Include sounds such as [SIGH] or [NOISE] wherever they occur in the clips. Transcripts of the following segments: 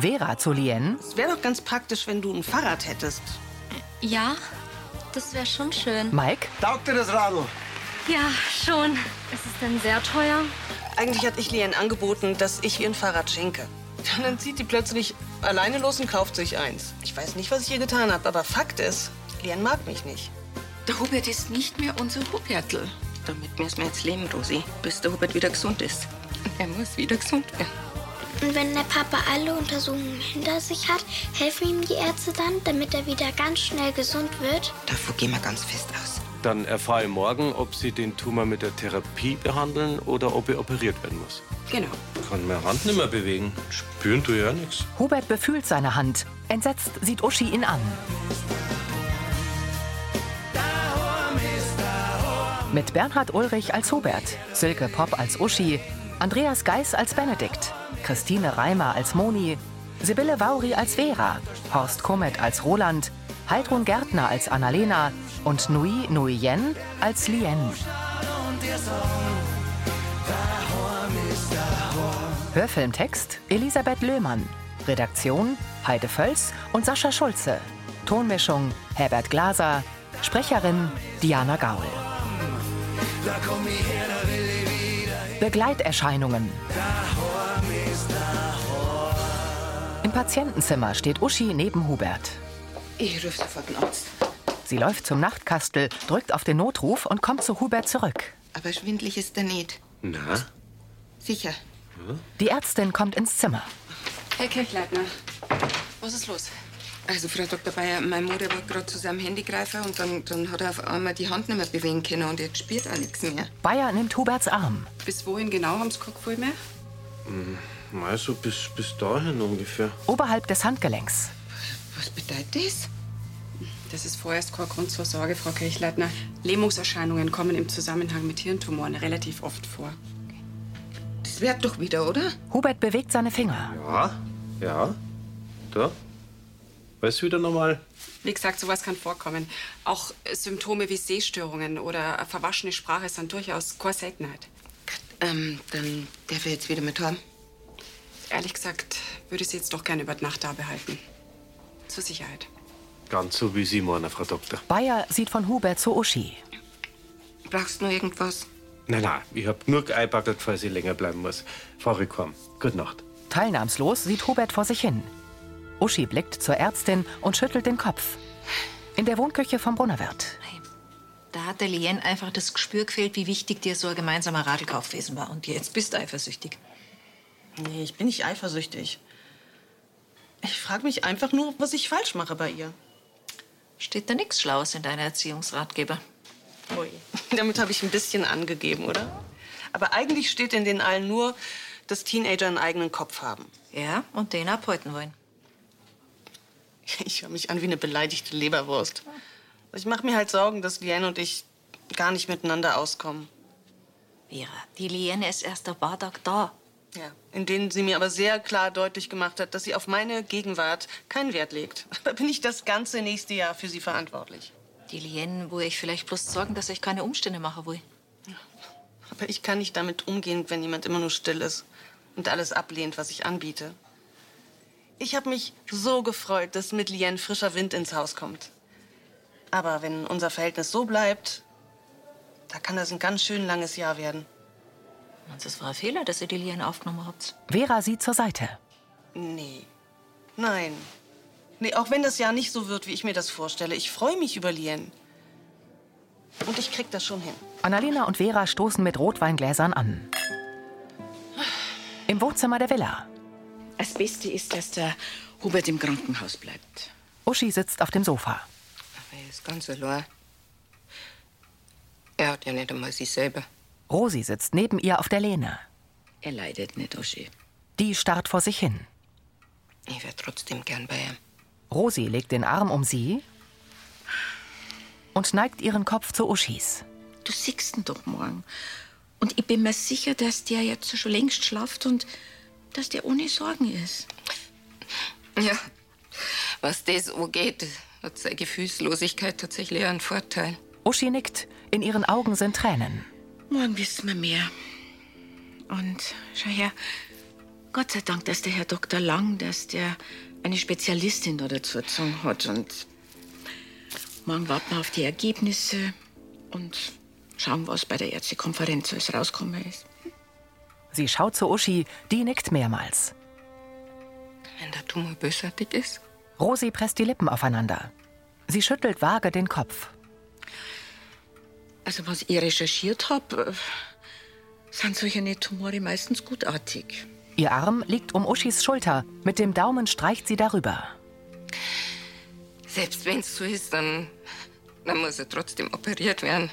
Vera zu Lien. Es wäre doch ganz praktisch, wenn du ein Fahrrad hättest. Ja, das wäre schon schön. Mike. Taugt dir das Radl? Ja, schon. Ist es denn sehr teuer? Eigentlich hatte ich Lien angeboten, dass ich ihr ein Fahrrad schenke. Und dann zieht die plötzlich alleine los und kauft sich eins. Ich weiß nicht, was ich ihr getan habe, aber Fakt ist, Lien mag mich nicht. Der Hubert ist nicht mehr unser Hubertl. Damit müssen wir jetzt leben, Rosi, bis der Hubert wieder gesund ist. Er muss wieder gesund werden. Und wenn der Papa alle Untersuchungen hinter sich hat, helfen ihm die Ärzte dann, damit er wieder ganz schnell gesund wird? Davon gehen wir ganz fest aus. Dann erfahre ich morgen, ob Sie den Tumor mit der Therapie behandeln oder ob er operiert werden muss. Genau. Kann meine Hand nicht mehr bewegen. Spüren tue ja nichts. Hubert befühlt seine Hand. Entsetzt sieht Uschi ihn an. Mit Bernhard Ulrich als Hubert, Silke Popp als Uschi, Andreas Geis als Benedikt, Christine Reimer als Moni, Sibylle Vauri als Vera, Horst Komet als Roland, Heidrun Gärtner als Annalena und Nui Nuyen als Lien. Hörfilmtext Elisabeth Löhmann. Redaktion Heide Völz und Sascha Schulze. Tonmischung Herbert Glaser. Sprecherin Diana Gaul. Begleiterscheinungen. Im Patientenzimmer steht Uschi neben Hubert. Ich rufe sofort einen Arzt. Sie läuft zum Nachtkastel, drückt auf den Notruf und kommt zu Hubert zurück. Aber schwindlig ist er nicht. Na? Sicher. Die Ärztin kommt ins Zimmer. Herr Kirchleitner, was ist los? Also, Frau Dr. Bayer, meine Mutter war gerade zu seinem Handy greifen und dann, dann hat er auf einmal die Hand nicht mehr bewegen können und jetzt spürt er nichts mehr. Bayer nimmt Huberts Arm. Bis wohin genau haben Sie kein Gefühl mehr? Mal so bis, bis dahin ungefähr. Oberhalb des Handgelenks. Was bedeutet das? Das ist vorerst kein Grund zur Sorge, Frau Kirchleitner. Lähmungserscheinungen kommen im Zusammenhang mit Hirntumoren relativ oft vor. Das wird doch wieder, oder? Hubert bewegt seine Finger. Ja, ja. Da. Weißt du wieder nochmal? Wie gesagt, sowas kann vorkommen. Auch Symptome wie Sehstörungen oder eine verwaschene Sprache sind durchaus keine Seltenheit. Ähm, dann darf er jetzt wieder mit haben. Ehrlich gesagt, würde ich Sie jetzt doch gerne über die Nacht da behalten. Zur Sicherheit. Ganz so wie Sie meinen, Frau Doktor. Bayer sieht von Hubert zu Uschi. Brauchst du noch irgendwas? Nein, nein, ich hab genug einpackert, falls ich länger bleiben muss. Fahr ich heim. Gute Nacht. Teilnahmslos sieht Hubert vor sich hin. Uschi blickt zur Ärztin und schüttelt den Kopf. In der Wohnküche vom Brunnerwirt. Da hat der Lien einfach das Gespür gefehlt, wie wichtig dir so ein gemeinsamer Radlkauf gewesen war. Und jetzt bist du eifersüchtig. Nee, ich bin nicht eifersüchtig. Ich frage mich einfach nur, was ich falsch mache bei ihr. Steht da nichts Schlaues in deiner Erziehungsratgeber? Ui. [LAUGHS] Damit habe ich ein bisschen angegeben, oder? Aber eigentlich steht in den allen nur, dass Teenager einen eigenen Kopf haben. Ja, und den abhalten wollen. Ich höre mich an wie eine beleidigte Leberwurst. Ich mache mir halt Sorgen, dass Lien und ich gar nicht miteinander auskommen. Vera, die Liene ist erst ein paar Tage da. Ja, in denen sie mir aber sehr klar deutlich gemacht hat, dass sie auf meine Gegenwart keinen Wert legt. [LAUGHS] Da bin ich das ganze nächste Jahr für sie verantwortlich. Die Lien, wo ich vielleicht bloß sorgen, dass ich keine Umstände machen will. Aber ich kann nicht damit umgehen, wenn jemand immer nur still ist und alles ablehnt, was ich anbiete. Ich habe mich so gefreut, dass mit Lien frischer Wind ins Haus kommt. Aber wenn unser Verhältnis so bleibt, da kann das ein ganz schön langes Jahr werden. Und es war ein Fehler, dass ihr die Lien aufgenommen habt. Vera sieht zur Seite. Nee. Nein. Nee, auch wenn das Jahr nicht so wird, wie ich mir das vorstelle. Ich freue mich über Lien. Und ich krieg das schon hin. Annalena und Vera stoßen mit Rotweingläsern an. Im Wohnzimmer der Villa. Das Beste ist, dass der Hubert im Krankenhaus bleibt. Uschi sitzt auf dem Sofa. Aber er ist ganz allein. Er hat ja nicht einmal sich selber. Rosi sitzt neben ihr auf der Lehne. Er leidet nicht, Uschi. Die starrt vor sich hin. Ich wäre trotzdem gern bei ihm. Rosi legt den Arm um sie und neigt ihren Kopf zu Uschis. Du siehst ihn doch morgen. Und ich bin mir sicher, dass der jetzt schon längst schlaft und dass der ohne Sorgen ist. Ja, was das angeht, hat seine Gefühlslosigkeit tatsächlich einen Vorteil. Uschi nickt. In ihren Augen sind Tränen. Morgen wissen wir mehr. Und schau her, Gott sei Dank, dass der Herr Dr. Lang, dass der eine Spezialistin da dazu gezogen hat. Und morgen warten wir auf die Ergebnisse und schauen, was bei der Ärztekonferenz alles rausgekommen ist. Sie schaut zu Uschi, die nickt mehrmals. Wenn der Tumor bösartig ist? Rosi presst die Lippen aufeinander. Sie schüttelt vage den Kopf. Also, was ich recherchiert habe, sind solche Tumore meistens gutartig. Ihr Arm liegt um Uschis Schulter. Mit dem Daumen streicht sie darüber. Selbst wenn es so ist, dann, dann muss er trotzdem operiert werden.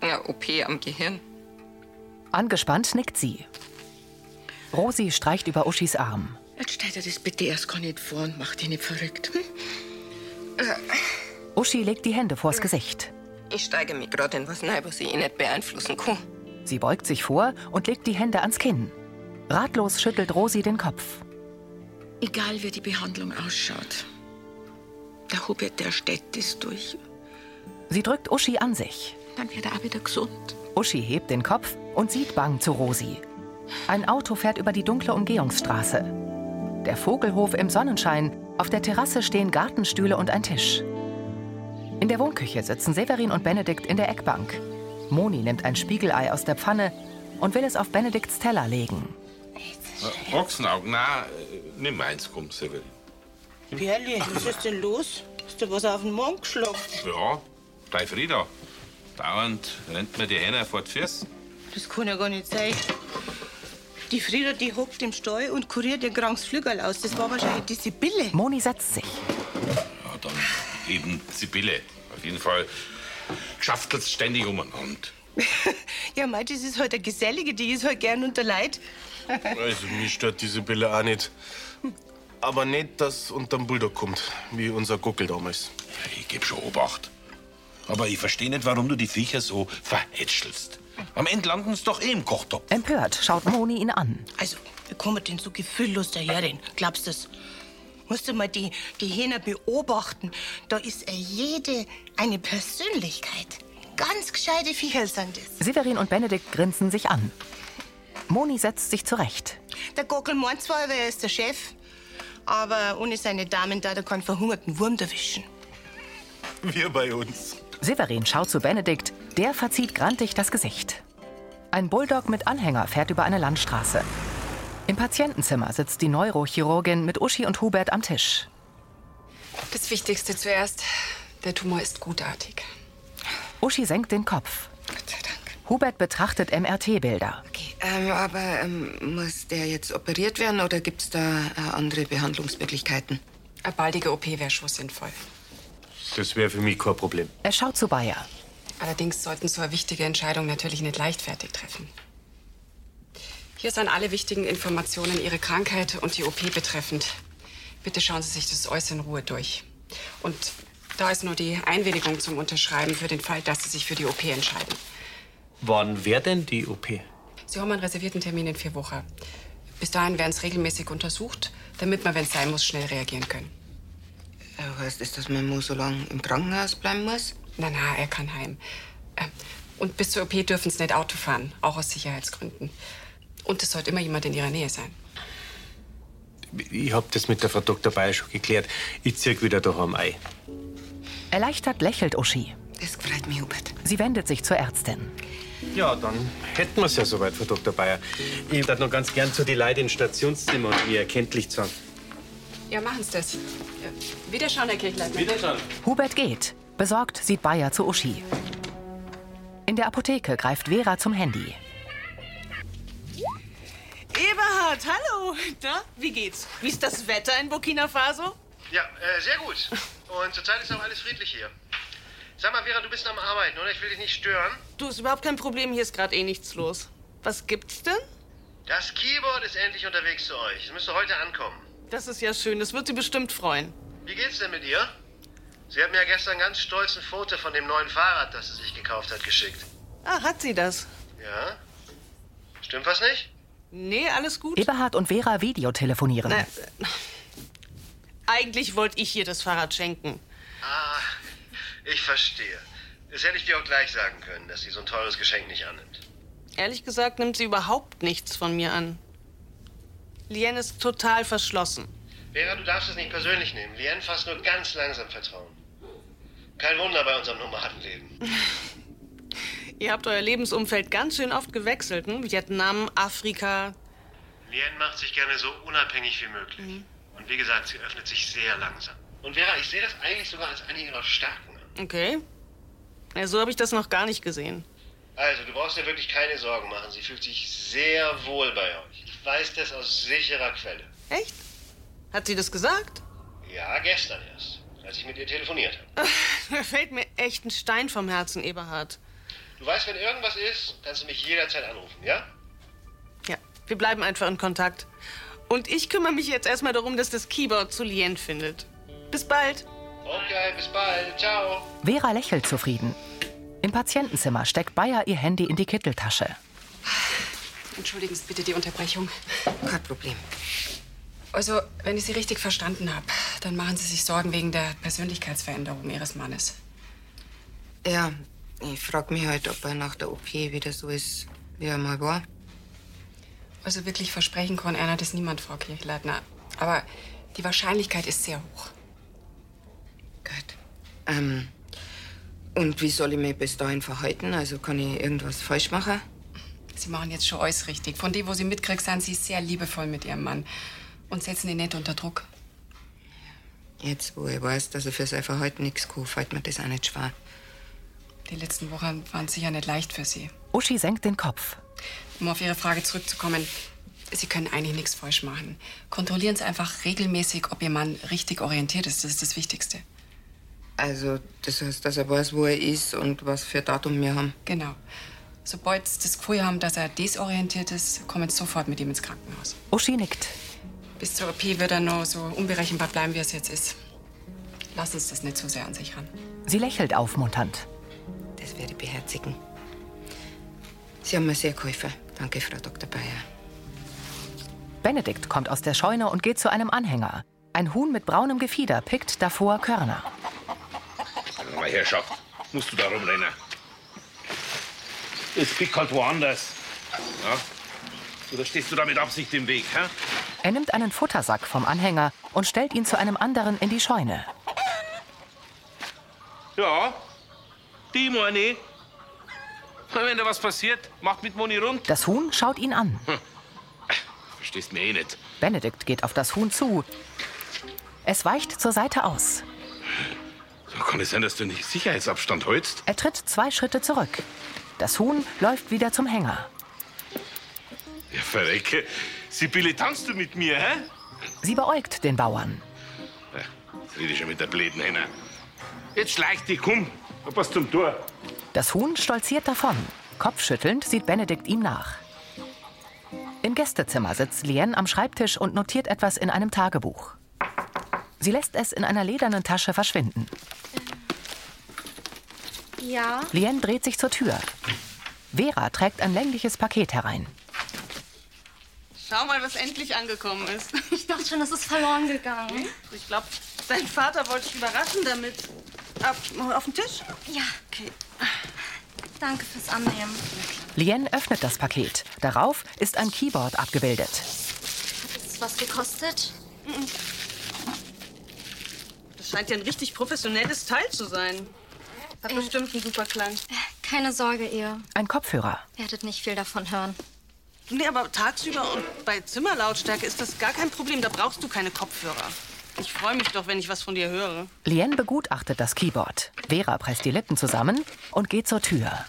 Ja, OP am Gehirn. Angespannt nickt sie. Rosi streicht über Uschis Arm. Jetzt stell dir das bitte erst gar nicht vor und mach dich nicht verrückt. Hm? Uschi legt die Hände vors Gesicht. Ich steige mich gerade in was rein, was ich eh nicht beeinflussen kann. Sie beugt sich vor und legt die Hände ans Kinn. Ratlos schüttelt Rosi den Kopf. Egal wie die Behandlung ausschaut, der Hubert, der steht das durch. Sie drückt Uschi an sich. Dann wird er auch wieder gesund. Uschi hebt den Kopf und sieht bang zu Rosi. Ein Auto fährt über die dunkle Umgehungsstraße. Der Vogelhof im Sonnenschein. Auf der Terrasse stehen Gartenstühle und ein Tisch. In der Wohnküche sitzen Severin und Benedikt in der Eckbank. Moni nimmt ein Spiegelei aus der Pfanne und will es auf Benedikts Teller legen. Äh, Ochsenaugen, na, äh, nimm eins, komm, Severin. Perli, was ist denn los? Hast du was auf den Mond geschlagen? Ja, gleich Frieda. Dauernd rennt mir die Hähner vor die Füße. Das kann ja gar nicht sein. Die Frieda, die hockt im Stall und kuriert ihr krankes Flügel aus. Das war wahrscheinlich die Sibylle. Moni setzt sich. Eben Sibylle. Auf jeden Fall schafftelt ständig umeinander. [LAUGHS] ja, mei, das ist halt eine Gesellige, die ist halt gern unter Leid. [LAUGHS] also, mich stört die Sibylle auch nicht. Aber nicht, dass unterm Bulldog kommt, wie unser Guckel damals. Ich geb schon Obacht. Aber ich verstehe nicht, warum du die Viecher so verhätschelst. Am Ende landen sie doch eh im Kochtopf. Empört schaut Moni ihn an. Also, wie man denn so gefühllos daherreden? Glaubst du das? Musst du mal die, die Hähner beobachten. Da ist jede eine Persönlichkeit. Ganz gescheite Viecher sind das. Severin und Benedikt grinsen sich an. Moni setzt sich zurecht. Der Gockel meint zwar, er ist der Chef, aber ohne seine Damen da, der kann verhungerten Wurm erwischen. Wir bei uns. Severin schaut zu Benedikt, der verzieht grantig das Gesicht. Ein Bulldog mit Anhänger fährt über eine Landstraße. Im Patientenzimmer sitzt die Neurochirurgin mit Uschi und Hubert am Tisch. Das Wichtigste zuerst. Der Tumor ist gutartig. Uschi senkt den Kopf. Gott sei Dank. Hubert betrachtet MRT-Bilder. Okay, ähm, aber ähm, muss der jetzt operiert werden oder gibt es da äh, andere Behandlungsmöglichkeiten? Eine baldige OP wäre schon sinnvoll. Das wäre für mich kein Problem. Er schaut zu Bayer. Allerdings sollten so eine wichtige Entscheidung natürlich nicht leichtfertig treffen. Hier sind alle wichtigen Informationen Ihre Krankheit und die OP betreffend. Bitte schauen Sie sich das in Ruhe durch. Und da ist nur die Einwilligung zum Unterschreiben für den Fall, dass Sie sich für die OP entscheiden. Wann wäre denn die OP? Sie haben einen reservierten Termin in vier Wochen. Bis dahin werden es regelmäßig untersucht, damit wir, wenn es sein muss, schnell reagieren können. Äh, heißt das, dass mein Mo so lange im Krankenhaus bleiben muss? Na, na, er kann heim. Ähm, Und bis zur OP dürfen Sie nicht Auto fahren, auch aus Sicherheitsgründen. Und es sollte immer jemand in Ihrer Nähe sein. Ich hab das mit der Frau Dr. Bayer schon geklärt. Ich zieh wieder daheim ein. Erleichtert lächelt Uschi. Das freut mich, Hubert. Sie wendet sich zur Ärztin. Ja, dann hätten wir es ja soweit, Frau Dr. Bayer. Ich würde noch ganz gern zu die Leute ins Stationszimmer und mir erkenntlich sagen. Ja, machen Sie das. Ja. Wiederschauen, Herr Kirchleitner. Wiederschauen. Hubert geht. Besorgt sieht Bayer zu Uschi. In der Apotheke greift Vera zum Handy. Eberhard, hallo. Na, wie geht's? Wie ist das Wetter in Burkina Faso? Ja, äh, sehr gut. Und zurzeit ist auch alles friedlich hier. Sag mal, Vera, du bist am Arbeiten, oder? Ich will dich nicht stören. Du, ist überhaupt kein Problem. Hier ist gerade eh nichts los. Was gibt's denn? Das Keyboard ist endlich unterwegs zu euch. Es müsste heute ankommen. Das ist ja schön. Das wird sie bestimmt freuen. Wie geht's denn mit ihr? Sie hat mir ja gestern ganz stolz ein Foto von dem neuen Fahrrad, das sie sich gekauft hat, geschickt. Ah, hat sie das? Ja? Stimmt was nicht? Nee, alles gut. Eberhard und Vera videotelefonieren. Na, äh, eigentlich wollte ich ihr das Fahrrad schenken. Ah, ich verstehe. Das hätte ich dir auch gleich sagen können, dass sie so ein teures Geschenk nicht annimmt. Ehrlich gesagt nimmt sie überhaupt nichts von mir an. Lien ist total verschlossen. Vera, du darfst es nicht persönlich nehmen. Lien fasst nur ganz langsam Vertrauen. Kein Wunder bei unserem Nomadenleben. [LAUGHS] Ihr habt euer Lebensumfeld ganz schön oft gewechselt, hm? Vietnam, Afrika. Lien macht sich gerne so unabhängig wie möglich. Mhm. Und wie gesagt, sie öffnet sich sehr langsam. Und Vera, ich sehe das eigentlich sogar als eine ihrer Stärken an. Okay. Ja, so habe ich das noch gar nicht gesehen. Also, du brauchst dir wirklich keine Sorgen machen. Sie fühlt sich sehr wohl bei euch. Ich weiß das aus sicherer Quelle. Echt? Hat sie das gesagt? Ja, gestern erst, als ich mit ihr telefoniert habe. [LAUGHS] Da fällt mir echt ein Stein vom Herzen, Eberhard. Du weißt, wenn irgendwas ist, kannst du mich jederzeit anrufen, ja? Ja, wir bleiben einfach in Kontakt. Und ich kümmere mich jetzt erstmal darum, dass das Keyboard zu Lien findet. Bis bald. Okay, bis bald. Ciao. Vera lächelt zufrieden. Im Patientenzimmer steckt Bayer ihr Handy in die Kitteltasche. Entschuldigen Sie bitte die Unterbrechung. Kein Problem. Also, wenn ich Sie richtig verstanden habe, dann machen Sie sich Sorgen wegen der Persönlichkeitsveränderung Ihres Mannes. Ja, ich frage mich halt, ob er nach der OP wieder so ist, wie er mal war. Also wirklich versprechen kann einer das niemand, Frau Kirchleitner. Aber die Wahrscheinlichkeit ist sehr hoch. Ähm, und wie soll ich mich bis dahin verhalten? Also kann ich irgendwas falsch machen? Sie machen jetzt schon alles richtig. Von dem, wo Sie mitkriegt, sind Sie sehr liebevoll mit Ihrem Mann. Und setzen ihn nicht unter Druck. Jetzt, wo ich weiß, dass er für sein Verhalten nichts kann, fällt mir das auch nicht schwer. Die letzten Wochen waren sicher nicht leicht für Sie. Uschi senkt den Kopf. Um auf Ihre Frage zurückzukommen, Sie können eigentlich nichts falsch machen. Kontrollieren Sie einfach regelmäßig, ob Ihr Mann richtig orientiert ist. Das ist das Wichtigste. Also, das heißt, dass er weiß, wo er ist und was für Datum wir haben. Genau. Sobald Sie das Gefühl haben, dass er desorientiert ist, kommen Sie sofort mit ihm ins Krankenhaus. Uschi nickt. Bis zur OP wird er noch so unberechenbar bleiben, wie es jetzt ist. Lassen Sie das nicht zu sehr an sich ran. Sie lächelt aufmunternd. Ich beherzigen. Sie haben mir sehr geholfen. Danke, Frau Dr. Bayer. Benedikt kommt aus der Scheune und geht zu einem Anhänger. Ein Huhn mit braunem Gefieder pickt davor Körner. Aber Herrschaft, musst du da rumrennen? Es pickt halt woanders. Ja? Oder stehst du da mit Absicht im Weg, hä? Er nimmt einen Futtersack vom Anhänger und stellt ihn zu einem anderen in die Scheune. Ja, die meine. Wenn da was passiert, macht mit Moni rund. Das Huhn schaut ihn an. Verstehst mir eh nicht. Benedikt geht auf das Huhn zu. Es weicht zur Seite aus. So kann es sein, dass du nicht Sicherheitsabstand hältst? Er tritt zwei Schritte zurück. Das Huhn läuft wieder zum Hänger. Ja, verrecke. Sibylle, tanzt du mit mir, hä? Sie beäugt den Bauern. Ja, jetzt rede ich schon mit der blöden Henner. Jetzt schleicht dich, komm. Was zum Tor. Das Huhn stolziert davon. Kopfschüttelnd sieht Benedikt ihm nach. Im Gästezimmer sitzt Lien am Schreibtisch und notiert etwas in einem Tagebuch. Sie lässt es in einer ledernen Tasche verschwinden. Ja. Lien dreht sich zur Tür. Vera trägt ein längliches Paket herein. Schau mal, was endlich angekommen ist. Ich dachte schon, es ist verloren gegangen. Ich glaube, dein Vater wollte dich überraschen damit. Ab, auf den Tisch? Ja. Okay. Danke fürs Annehmen. Lien öffnet das Paket. Darauf ist ein Keyboard abgebildet. Hat es was gekostet? Das scheint ja ein richtig professionelles Teil zu sein. Hat bestimmt einen super Klang. Keine Sorge, ihr Ein Kopfhörer. werdet nicht viel davon hören. Nee, aber tagsüber und bei Zimmerlautstärke ist das gar kein Problem. Da brauchst du keine Kopfhörer. Ich freue mich doch, wenn ich was von dir höre. Lien begutachtet das Keyboard. Vera presst die Lippen zusammen und geht zur Tür.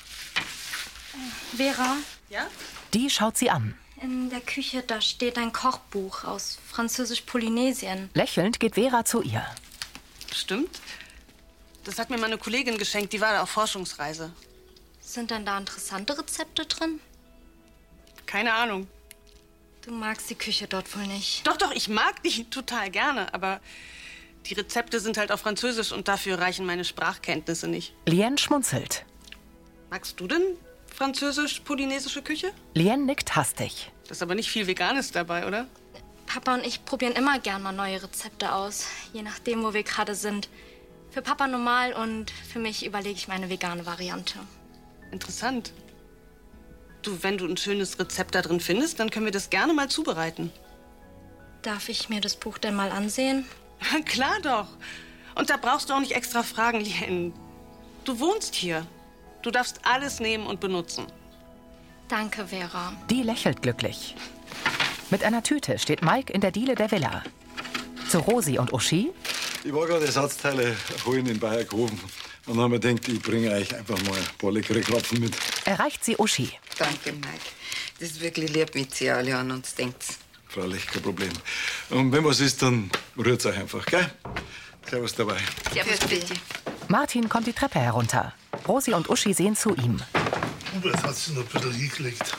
Vera, Ja? Die schaut sie an. in der Küche, da steht ein Kochbuch aus Französisch-Polynesien. Lächelnd geht Vera zu ihr. Stimmt. Das hat mir meine Kollegin geschenkt. Die war da auf Forschungsreise. Sind denn da interessante Rezepte drin? Keine Ahnung. Du magst die Küche dort wohl nicht. Doch, doch, ich mag die total gerne. Aber die Rezepte sind halt auf Französisch und dafür reichen meine Sprachkenntnisse nicht. Lien schmunzelt. Magst du denn französisch-polynesische Küche? Lien nickt hastig. Da ist aber nicht viel Veganes dabei, oder? Papa und ich probieren immer gern mal neue Rezepte aus, je nachdem, wo wir gerade sind. Für Papa normal und für mich überlege ich meine vegane Variante. Interessant. Du, wenn du ein schönes Rezept da drin findest, dann können wir das gerne mal zubereiten. Darf ich mir das Buch denn mal ansehen? [LAUGHS] Klar doch. Und da brauchst du auch nicht extra fragen, Lien. Du wohnst hier. Du darfst alles nehmen und benutzen. Danke, Vera. Die lächelt glücklich. Mit einer Tüte steht Mike in der Diele der Villa. Zu Rosi und Uschi. Ich war gerade Ersatzteile holen in Bayerkofen. Und haben mir gedacht, ich bringe euch einfach mal ein paar leckere Krapfen mit. Erreicht sie Uschi. Danke, Mike. Das ist wirklich lieb, mit Sie alle an uns denkt. Freilich, kein Problem. Und wenn was ist, dann rührt's euch einfach, gell? Servus dabei. Servus, bitte. Martin kommt die Treppe herunter. Rosi und Uschi sehen zu ihm. Hubert hat sie noch ein bisschen hingelegt.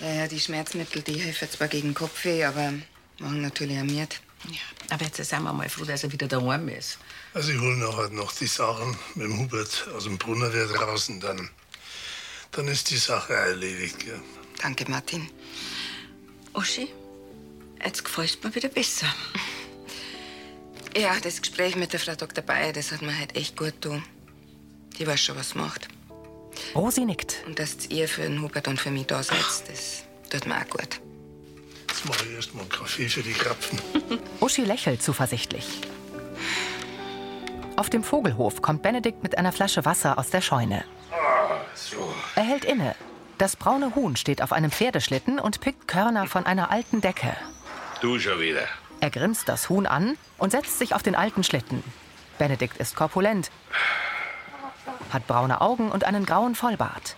Ja, ja, die Schmerzmittel, die helfen zwar gegen Kopfweh, aber machen natürlich auch Miert. Aber jetzt sind wir mal froh, dass er wieder daheim ist. Also ich hole nachher noch die Sachen mit dem Hubert aus dem Brunner der draußen. Dann, dann ist die Sache erledigt. Gell? Danke, Martin. Uschi, jetzt gefällst mir wieder besser. Ja, das Gespräch mit der Frau Dr. Bayer, das hat mir halt echt gut getan. Die weiß schon, was sie macht. Rosi nickt. Und dass ihr für den Hubert und für mich da seid, das tut mir auch gut. Ich erst mal einen Kaffee für die Krapfen. [LAUGHS] Uschi lächelt zuversichtlich. Auf dem Vogelhof kommt Benedikt mit einer Flasche Wasser aus der Scheune. Ah, so. Er hält inne. Das braune Huhn steht auf einem Pferdeschlitten und pickt Körner von einer alten Decke. Du schon wieder. Er grinst das Huhn an und setzt sich auf den alten Schlitten. Benedikt ist korpulent, hat braune Augen und einen grauen Vollbart.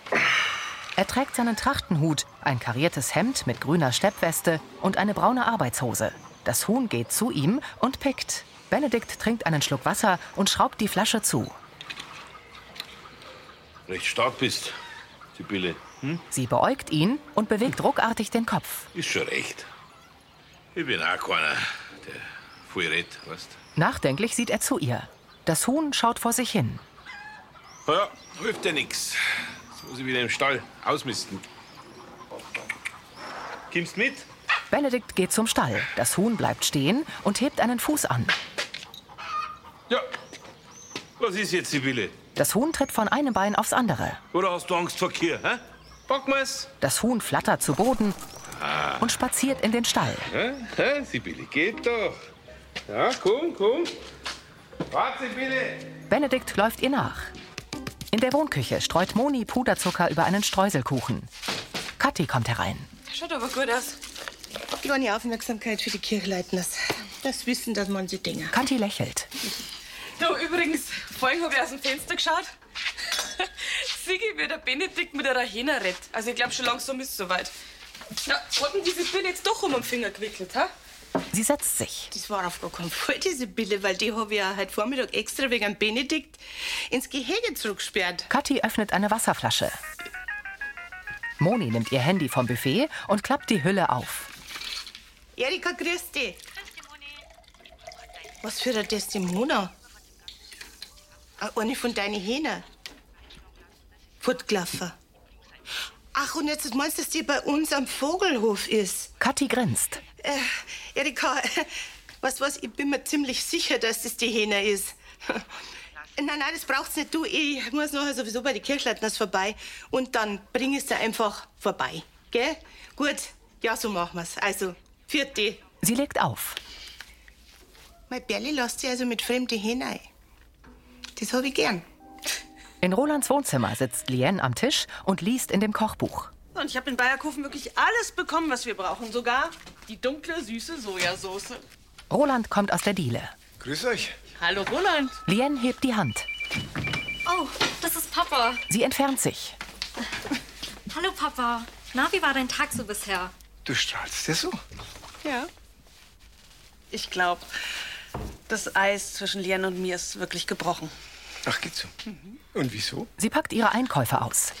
Er trägt seinen Trachtenhut, ein kariertes Hemd mit grüner Steppweste und eine braune Arbeitshose. Das Huhn geht zu ihm und pickt. Benedikt trinkt einen Schluck Wasser und schraubt die Flasche zu. Recht stark bist, Sibylle. Hm? Sie beäugt ihn und bewegt ruckartig den Kopf. Ist schon recht. Ich bin auch keiner, der viel redet, weißt Nachdenklich sieht er zu ihr. Das Huhn schaut vor sich hin. Ja, hilft ja nix. Muss ich wieder im Stall ausmisten. Kommst mit? Benedikt geht zum Stall. Das Huhn bleibt stehen und hebt einen Fuß an. Ja. Was ist jetzt, Sibylle? Das Huhn tritt von einem Bein aufs andere. Oder hast du Angst vor Kier, hä? Pack mal's. Das Huhn flattert zu Boden Ah. und spaziert in den Stall. Hä? Hä? Sibylle, geht doch. Ja, komm, komm. Warte, Sibylle. Benedikt läuft ihr nach. In der Wohnküche streut Moni Puderzucker über einen Streuselkuchen. Kathi kommt herein. Schaut aber gut aus. Kleine Aufmerksamkeit für die Kirchleitners. Das Wissen, dass man sie Dinge. Kathi lächelt. Du, übrigens, vorhin habe ich aus dem Fenster geschaut. [LAUGHS] Sieh wie der Benedikt mit einer Hähne redet. Also ich glaube, schon langsam ist es soweit. Na, hat denn diese Bill jetzt doch um den Finger gewickelt, ha? Sie setzt sich. Das war auf gar keinen Fall diese Bille, weil die habe ich ja heute Vormittag extra wegen Benedikt ins Gehege zurückgesperrt. Kathi öffnet eine Wasserflasche. Moni nimmt ihr Handy vom Buffet und klappt die Hülle auf. Erika, grüß dich. Was für eine Desdemona? Eine von deinen Hähnen. Fortgelaufen. Ach, und jetzt meinst du, dass die bei uns am Vogelhof ist? Kathi grinst. Äh, Erika, [LAUGHS] was was, ich bin mir ziemlich sicher, dass das die Hähne ist. [LAUGHS] Nein, nein, das braucht's nicht. Du, ich muss nachher sowieso bei den Kirchleitners vorbei. Und dann bring ich sie einfach vorbei. Gell? Gut, ja, so machen wir's. Also, vierte. Sie legt auf. Mein Berli lässt sie also mit fremden Hähnen ein. Das hab ich gern. In Rolands Wohnzimmer sitzt Lien am Tisch und liest in dem Kochbuch. Und ich habe in Bayerkofen wirklich alles bekommen, was wir brauchen. Sogar die dunkle, süße Sojasauce. Roland kommt aus der Diele. Grüß euch. Hallo, Roland. Lien hebt die Hand. Oh, das ist Papa. Sie entfernt sich. Hallo, Papa. Na, wie war dein Tag so bisher? Du strahlst ja so. Ja. Ich glaube, das Eis zwischen Lien und mir ist wirklich gebrochen. Ach, geht so. Und wieso? Sie packt ihre Einkäufe aus.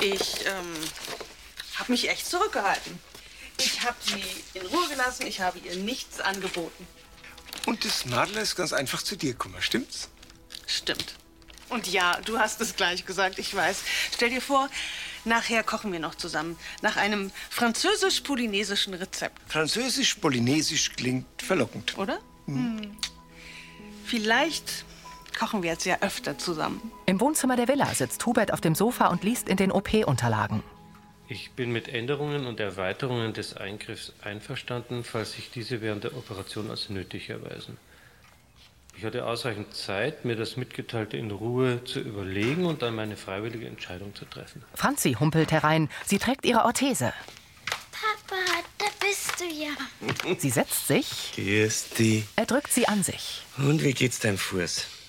Ich ähm, habe mich echt zurückgehalten. Ich habe sie in Ruhe gelassen. Ich habe ihr nichts angeboten. Und das Nadel ist ganz einfach zu dir gekommen, stimmt's? Stimmt. Und ja, du hast es gleich gesagt, ich weiß. Stell dir vor, nachher kochen wir noch zusammen. Nach einem französisch-polynesischen Rezept. Französisch-Polynesisch klingt verlockend. Oder? Hm. Vielleicht kochen wir jetzt ja öfter zusammen. Im Wohnzimmer der Villa sitzt Hubert auf dem Sofa und liest in den OP-Unterlagen. Ich bin mit Änderungen und Erweiterungen des Eingriffs einverstanden, falls sich diese während der Operation als nötig erweisen. Ich hatte ausreichend Zeit, mir das Mitgeteilte in Ruhe zu überlegen und dann meine freiwillige Entscheidung zu treffen. Franzi humpelt herein. Sie trägt ihre Orthese. Papa, da bist du ja. Sie setzt sich. Dich. Er drückt sie an sich. Und wie geht's deinem Fuß?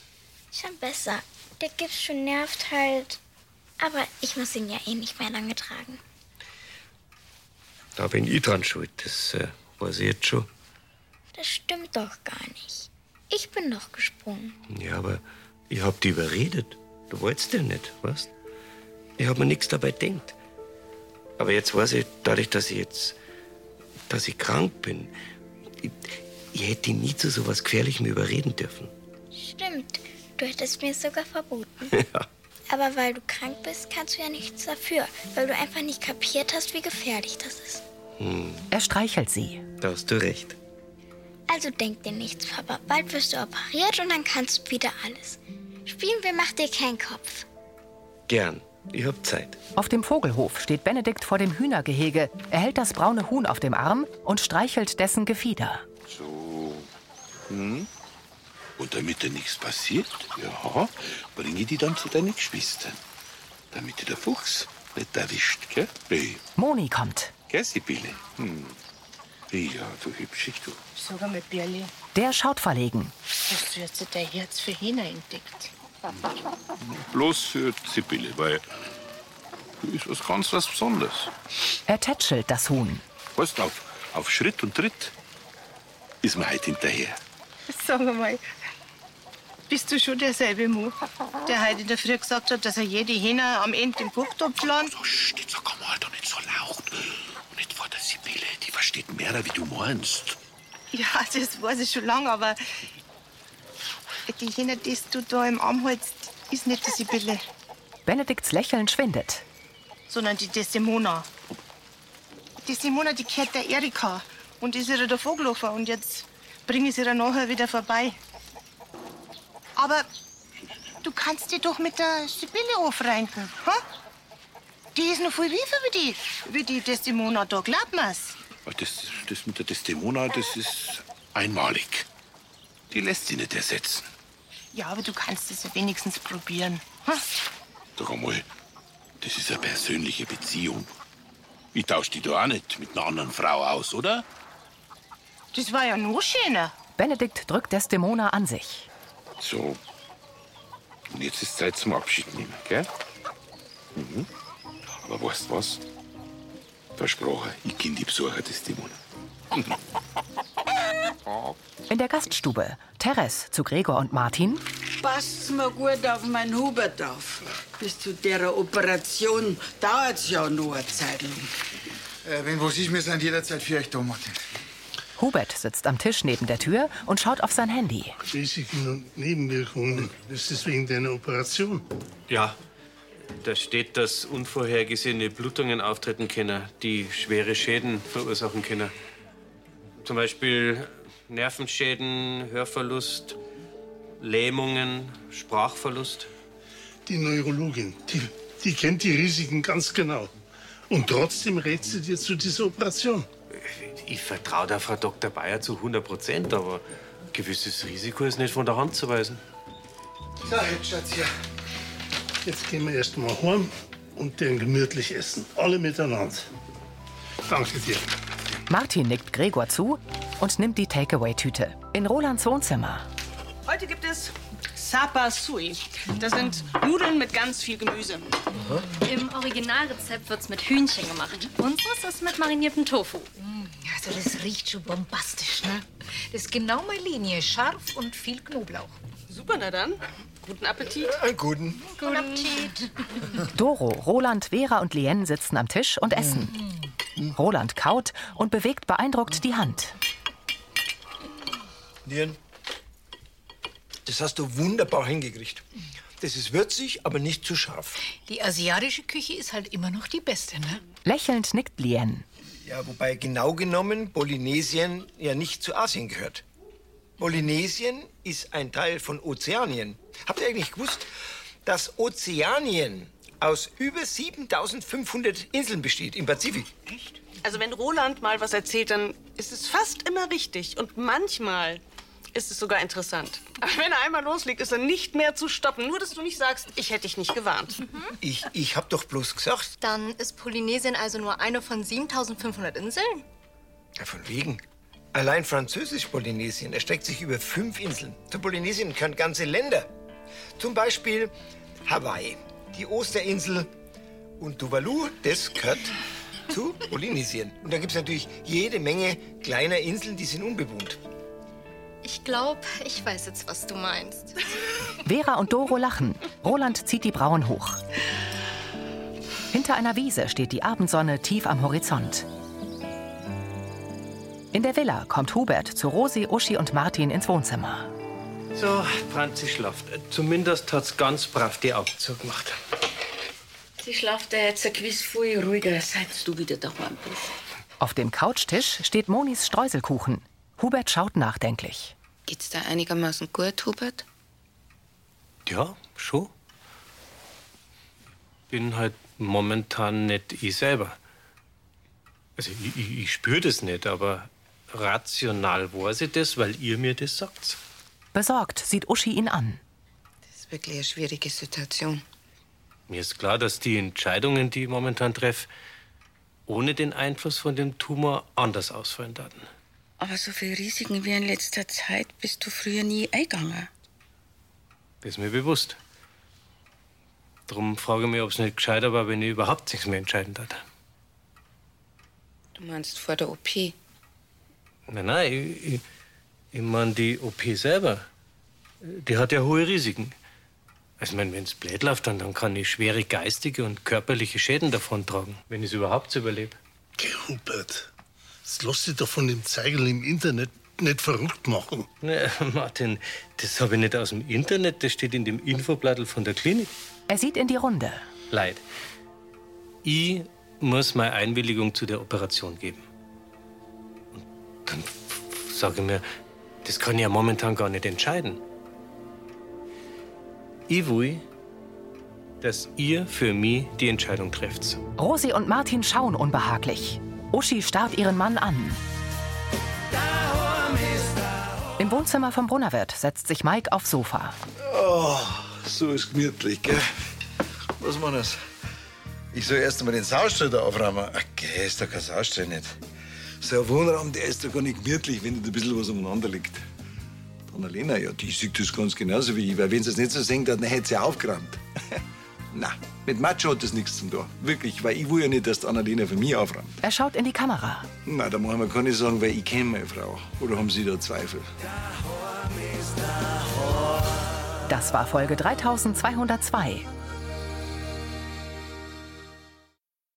Schon besser. Der Gipsschuh nervt halt. Aber ich muss ihn ja eh nicht mehr lange tragen. Da bin ich dran schuld, das äh, weiß ich jetzt schon. Das stimmt doch gar nicht. Ich bin doch gesprungen. Ja, aber ich hab dich überredet. Du wolltest ja nicht, weißt? Ich hab mir nichts dabei gedacht. Aber jetzt weiß ich, dadurch, dass ich jetzt, dass ich krank bin, ich, ich hätte nie zu so was Gefährlichem überreden dürfen. Stimmt. Du hättest mir es sogar verboten. [LAUGHS] Aber weil du krank bist, kannst du ja nichts dafür. Weil du einfach nicht kapiert hast, wie gefährlich das ist. Hm, Er streichelt sie. da hast du recht. Also denk dir nichts, Papa. Bald wirst du operiert und dann kannst du wieder alles. Spielen wir, mach dir keinen Kopf. Gern. Ich hab Zeit. Auf dem Vogelhof steht Benedikt vor dem Hühnergehege. Er hält das braune Huhn auf dem Arm und streichelt dessen Gefieder. So. Hm? Und damit dir nichts passiert, ja, bringe ich die dann zu deinen Geschwistern. Damit dir der Fuchs nicht erwischt, gell? Hey. Moni kommt. Gell, Sibylle? Hm. Ja, du hübschig, du. Sag einmal, Birli, Der schaut verlegen. hast du jetzt dein Herz für Hähner entdeckt? Bloß für Sibylle, weil ist was ganz was Besonderes. Er tätschelt das Huhn. Weißt du, auf, auf Schritt und Tritt ist man heute hinterher. Sag einmal, bist du schon derselbe Mo, der heute in der Früh gesagt hat, dass er jede Hähner am Ende im Kochtopf plant? So, jetzt sag mal doch nicht so laut. Und nicht vor der Sibylle, die versteht mehr, wie du meinst. Ja, das weiß ich schon lange, aber die Hähner, die du da im Arm hältst, ist nicht die Sibylle, Benedikts Lächeln schwindet. sondern die Desdemona. Die Simona, die gehört der Erika und ist ihre der Vogelhofer und jetzt bringe ich sie ihr nachher wieder vorbei. Aber du kannst dich doch mit der Sibylle aufreinken, ha? Die ist noch viel reifer wie die, wie die Desdemona da, glaub mir's. Das, das mit der Desdemona, das ist einmalig. Die lässt sie nicht ersetzen. Ja, aber du kannst es ja wenigstens probieren. Ha? Doch einmal, das ist eine persönliche Beziehung. Ich tausch die da auch nicht mit einer anderen Frau aus, oder? Das war ja noch schöner. Benedikt drückt Desdemona an sich. So. Und jetzt ist Zeit zum Abschied nehmen, gell? Mhm. Aber weißt du was? Versprochen, ich kenn die Besucher des Dämonen. In der Gaststube. Teres zu Gregor und Martin. Passt mal gut auf meinen Hubert auf. Bis zu der Operation dauert's ja noch eine Zeit lang. Äh, wenn was ist, wir sind jederzeit für euch da, Martin. Sitzt am Tisch neben der Tür und schaut auf sein Handy. Risiken und Nebenwirkungen. Das ist wegen deiner Operation. Ja, da steht, dass unvorhergesehene Blutungen auftreten können, die schwere Schäden verursachen können. Zum Beispiel Nervenschäden, Hörverlust, Lähmungen, Sprachverlust. Die Neurologin, die, die kennt die Risiken ganz genau. Und trotzdem rät sie dir zu dieser Operation. Ich vertraue der Frau Dr. Bayer zu 100 Prozent, aber ein gewisses Risiko ist nicht von der Hand zu weisen. So, jetzt Schatz hier. Jetzt gehen wir erst mal heim und dann gemütlich essen. Alle miteinander. Danke dir. Martin nickt Gregor zu und nimmt die Takeaway-Tüte. In Rolands Wohnzimmer. Heute gibt es Sapasui. Das sind Nudeln mit ganz viel Gemüse. Im Originalrezept wird's mit Hühnchen gemacht. Unseres ist mit mariniertem Tofu. Also das riecht schon bombastisch, ne? Das ist genau meine Linie. Scharf und viel Knoblauch. Super, na dann. Guten Appetit. Einen guten. Guten Appetit. Doro, Roland, Vera und Lien sitzen am Tisch und essen. Roland kaut und bewegt beeindruckt die Hand. Nieren, das hast du wunderbar hingekriegt. Das ist würzig, aber nicht zu scharf. Die asiatische Küche ist halt immer noch die beste, ne? Lächelnd nickt Lien. Ja, wobei genau genommen Polynesien ja nicht zu Asien gehört. Polynesien ist ein Teil von Ozeanien. Habt ihr eigentlich gewusst, dass Ozeanien aus über 7500 Inseln besteht im Pazifik. Also wenn Roland mal was erzählt, dann ist es fast immer richtig. Und manchmal ist es sogar interessant. Aber wenn er einmal loslegt, ist er nicht mehr zu stoppen. Nur, dass du nicht sagst, ich hätte dich nicht gewarnt. Ich, ich hab doch bloß gesagt. Dann ist Polynesien also nur eine von 7500 Inseln? Ja, von wegen. Allein Französisch-Polynesien erstreckt sich über fünf Inseln. Zu Polynesien gehören ganze Länder. Zum Beispiel Hawaii, die Osterinsel und Tuvalu, das gehört zu Polynesien. Und da gibt es natürlich jede Menge kleiner Inseln, die sind unbewohnt. Ich glaube, ich weiß jetzt, was du meinst. [LAUGHS] Vera und Doro lachen. Roland zieht die Brauen hoch. Hinter einer Wiese steht die Abendsonne tief am Horizont. In der Villa kommt Hubert zu Rosi, Uschi und Martin ins Wohnzimmer. So, Franzi schlaft. Zumindest hat's ganz brav die Augen zugemacht. Sie schlaft ja jetzt ein gewiss viel ruhiger, seit du wieder daheim bist. Auf dem Couchtisch steht Monis Streuselkuchen. Hubert schaut nachdenklich. Geht's da einigermaßen gut, Hubert? Ja, schon. Bin halt momentan nicht ich selber. Also ich, ich, ich spüre das nicht, aber rational weiß ich das, weil ihr mir das sagt. Besorgt sieht Uschi ihn an. Das ist wirklich eine schwierige Situation. Mir ist klar, dass die Entscheidungen, die ich momentan treffe, ohne den Einfluss von dem Tumor anders ausfallen werden. Aber so viele Risiken wie in letzter Zeit bist du früher nie eingegangen. Das ist mir bewusst. Darum frage ich mich, ob es nicht gescheiter war, wenn ich überhaupt nichts mehr entscheiden darf. Du meinst vor der OP? Nein, nein, ich, ich, ich meine die OP selber. Die hat ja hohe Risiken. Also, wenn es blöd läuft, dann, dann kann ich schwere geistige und körperliche Schäden davontragen, wenn ich es überhaupt überlebe. Geh, Hubert, jetzt lass dich doch von dem Zeigel im Internet nicht verrückt machen. Nee, [LAUGHS] Martin, das habe ich nicht aus dem Internet, das steht in dem Infoblattl von der Klinik. Er sieht in die Runde. Leid. Ich muss meine Einwilligung zu der Operation geben. Und dann sage ich mir, das kann ich ja momentan gar nicht entscheiden. Ich will, dass ihr für mich die Entscheidung trefft. Rosi und Martin schauen unbehaglich. Uschi starrt ihren Mann an. Im Wohnzimmer vom Brunnerwirt setzt sich Mike aufs Sofa. Oh, so ist gemütlich, gell? Was man das? Ich soll erst einmal den Saustall da aufräumen. Ach, ist doch kein Saustall nicht. So ein Wohnraum, der ist doch gar nicht gemütlich, wenn da ein bisschen was umeinander liegt. Annalena, ja, die sieht das ganz genauso wie ich, weil wenn sie es nicht so sehen, dann hätte sie aufgeräumt. [LAUGHS] Na, mit Macho hat das nichts zu tun. Wirklich, weil ich will ja nicht, dass die Annalena für mich aufräumt. Er schaut in die Kamera. Na, da machen wir kann ich sagen, weil ich kenne meine Frau. Oder haben Sie da Zweifel? Das war Folge 3202.